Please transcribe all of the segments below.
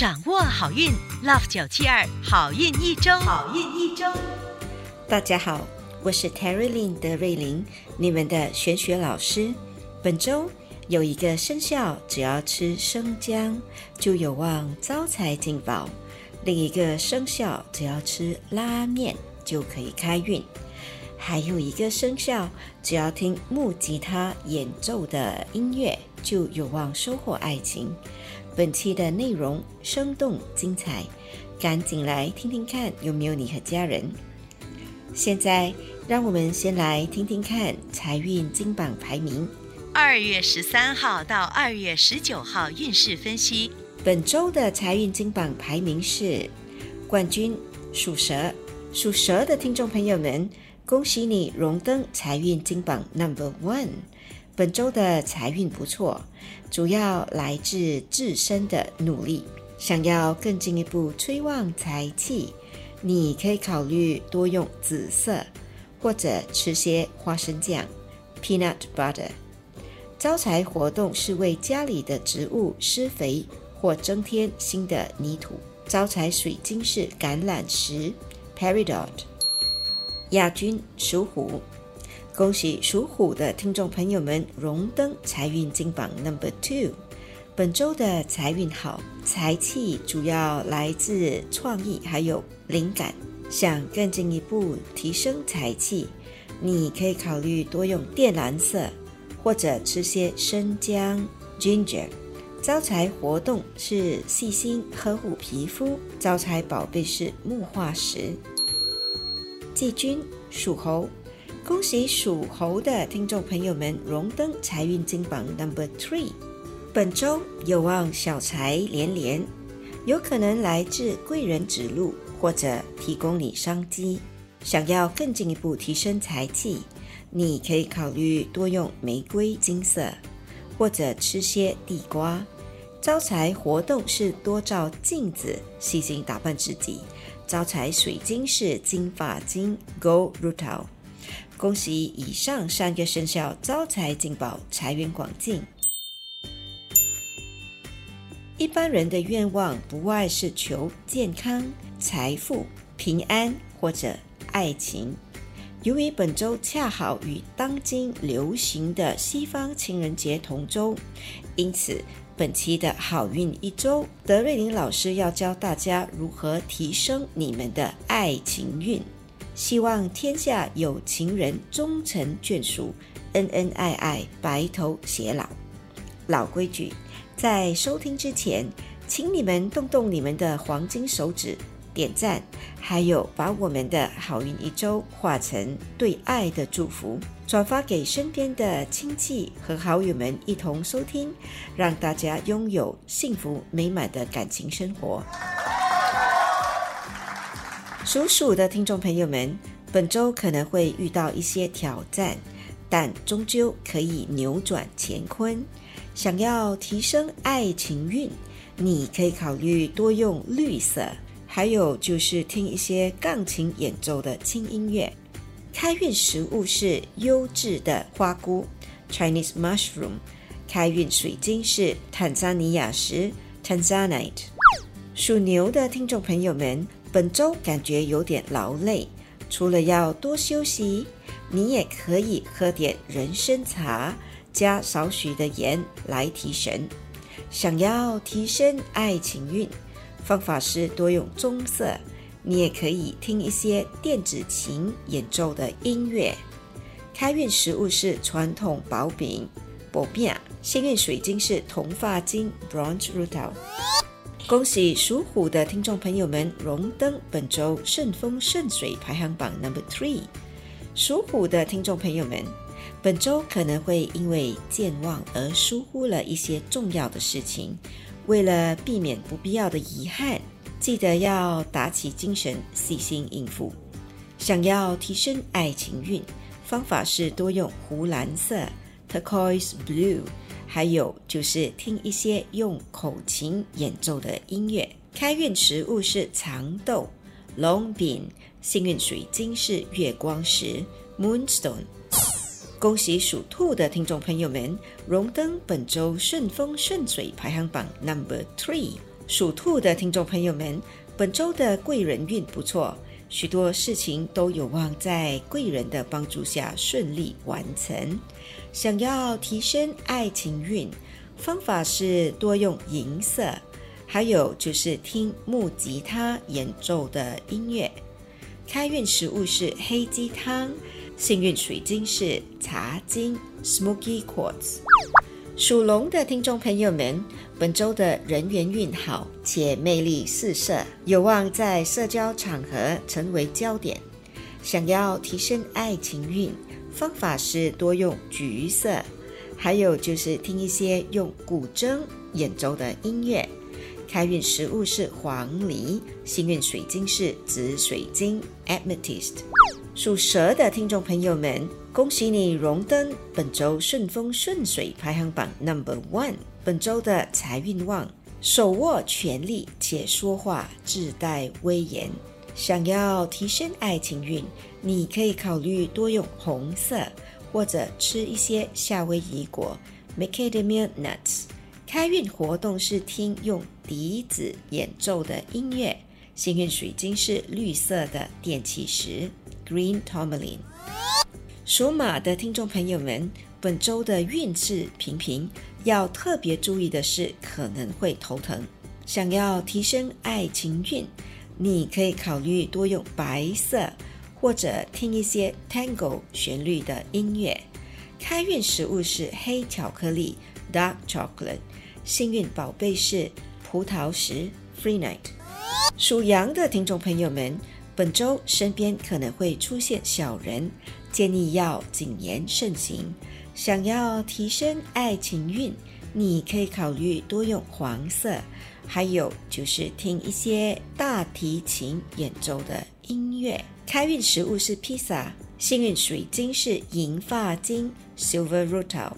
掌握好运，Love 九七二好运一周，好运一周。大家好，我是 Terry Lin 的瑞琳，你们的玄学老师。本周有一个生肖，只要吃生姜就有望招财进宝；另一个生肖只要吃拉面就可以开运；还有一个生肖只要听木吉他演奏的音乐就有望收获爱情。本期的内容生动精彩，赶紧来听听看有没有你和家人。现在让我们先来听听看财运金榜排名。二月十三号到二月十九号运势分析。本周的财运金榜排名是冠军属蛇，属蛇的听众朋友们，恭喜你荣登财运金榜 Number One。本周的财运不错，主要来自自身的努力。想要更进一步催旺财气，你可以考虑多用紫色，或者吃些花生酱 （peanut butter）。招财活动是为家里的植物施肥或增添新的泥土。招财水晶是橄榄石 （peridot）。亚军属虎。恭喜属虎的听众朋友们荣登财运金榜 Number Two。本周的财运好，财气主要来自创意还有灵感。想更进一步提升财气，你可以考虑多用靛蓝色，或者吃些生姜 （Ginger）。招财活动是细心呵护皮肤，招财宝贝是木化石。季军属猴。恭喜属猴的听众朋友们荣登财运金榜 Number Three，本周有望小财连连，有可能来自贵人指路或者提供你商机。想要更进一步提升财气，你可以考虑多用玫瑰金色，或者吃些地瓜。招财活动是多照镜子，细心打扮自己。招财水晶是金发晶 Gold Rutil。恭喜以上三个生肖招财进宝，财源广进。一般人的愿望不外是求健康、财富、平安或者爱情。由于本周恰好与当今流行的西方情人节同周，因此本期的好运一周，德瑞琳老师要教大家如何提升你们的爱情运。希望天下有情人终成眷属，恩恩爱爱，白头偕老。老规矩，在收听之前，请你们动动你们的黄金手指，点赞，还有把我们的好运一周化成对爱的祝福，转发给身边的亲戚和好友们一同收听，让大家拥有幸福美满的感情生活。属鼠的听众朋友们，本周可能会遇到一些挑战，但终究可以扭转乾坤。想要提升爱情运，你可以考虑多用绿色，还有就是听一些钢琴演奏的轻音乐。开运食物是优质的花菇 （Chinese mushroom）。开运水晶是坦桑尼亚石 （Tanzanite）。属牛的听众朋友们。本周感觉有点劳累，除了要多休息，你也可以喝点人参茶，加少许的盐来提神。想要提升爱情运，方法是多用棕色。你也可以听一些电子琴演奏的音乐。开运食物是传统薄饼薄饼幸运水晶是铜发晶 （Bronze Rutil）。恭喜属虎的听众朋友们荣登本周顺风顺水排行榜 Number Three。属虎的听众朋友们，本周可能会因为健忘而疏忽了一些重要的事情。为了避免不必要的遗憾，记得要打起精神，细心应付。想要提升爱情运，方法是多用湖蓝色 （Turquoise Blue）。还有就是听一些用口琴演奏的音乐。开运食物是长豆、龙饼，幸运水晶是月光石 （Moonstone）。恭喜属兔的听众朋友们荣登本周顺风顺水排行榜 Number Three。属兔的听众朋友们，本周的贵人运不错，许多事情都有望在贵人的帮助下顺利完成。想要提升爱情运，方法是多用银色，还有就是听木吉他演奏的音乐。开运食物是黑鸡汤，幸运水晶是茶晶 （Smoky Quartz）。属龙的听众朋友们，本周的人缘运好且魅力四射，有望在社交场合成为焦点。想要提升爱情运，方法是多用橘色，还有就是听一些用古筝演奏的音乐。开运食物是黄梨，幸运水晶是紫水晶 （Amethyst）。属蛇的听众朋友们，恭喜你荣登本周顺风顺水排行榜 Number One。本周的财运旺，手握权力且说话自带威严。想要提升爱情运，你可以考虑多用红色，或者吃一些夏威夷果 （Macadamia nuts）。开运活动是听用笛子演奏的音乐，幸运水晶是绿色的电气石 （Green Tourmaline）。属马的听众朋友们，本周的运势平平，要特别注意的是可能会头疼。想要提升爱情运，你可以考虑多用白色，或者听一些 Tango 旋律的音乐。开运食物是黑巧克力 （Dark Chocolate）。幸运宝贝是葡萄石 （Free Night）。属羊的听众朋友们，本周身边可能会出现小人，建议要谨言慎行。想要提升爱情运，你可以考虑多用黄色，还有就是听一些大提琴演奏的音乐。开运食物是披萨，幸运水晶是银发晶 （Silver Rutil）。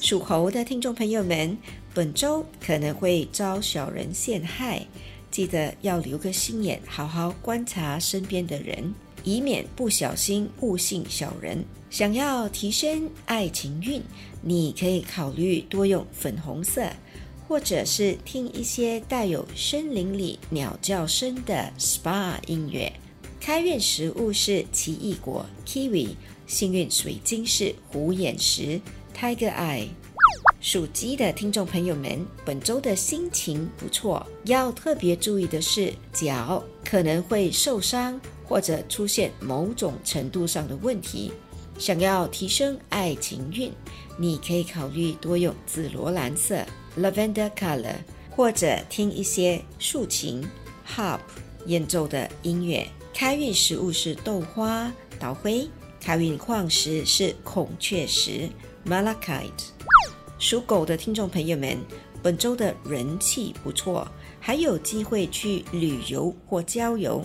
属猴的听众朋友们。本周可能会遭小人陷害，记得要留个心眼，好好观察身边的人，以免不小心误信小人。想要提升爱情运，你可以考虑多用粉红色，或者是听一些带有森林里鸟叫声的 SPA 音乐。开运食物是奇异果 Kiwi，幸运水晶是虎眼石 Tiger Eye。属鸡的听众朋友们，本周的心情不错，要特别注意的是脚可能会受伤或者出现某种程度上的问题。想要提升爱情运，你可以考虑多用紫罗兰色 （Lavender Color） 或者听一些竖琴 （Harp） 演奏的音乐。开运食物是豆花、捣灰。开运矿石是孔雀石 （Malachite）。属狗的听众朋友们，本周的人气不错，还有机会去旅游或郊游。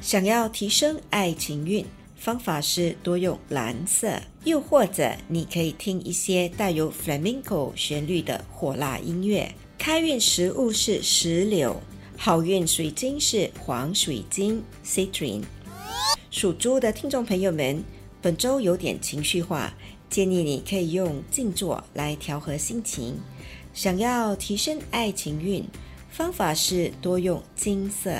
想要提升爱情运，方法是多用蓝色，又或者你可以听一些带有 flamenco 旋律的火辣音乐。开运食物是石榴，好运水晶是黄水晶 citrine。属猪的听众朋友们，本周有点情绪化。建议你可以用静坐来调和心情。想要提升爱情运，方法是多用金色。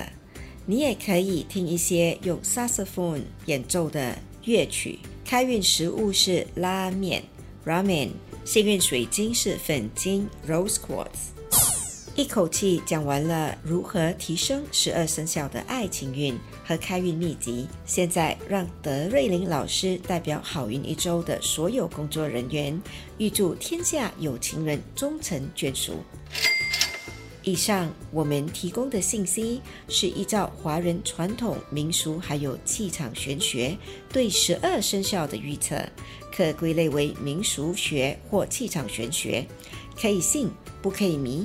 你也可以听一些用 saxophone 演奏的乐曲。开运食物是拉面 （ramen），幸运水晶是粉晶 （rose quartz）。一口气讲完了如何提升十二生肖的爱情运和开运秘籍，现在让德瑞琳老师代表好运一周的所有工作人员，预祝天下有情人终成眷属。以上我们提供的信息是依照华人传统民俗还有气场玄学对十二生肖的预测，可归类为民俗学或气场玄学，可以信不可以迷。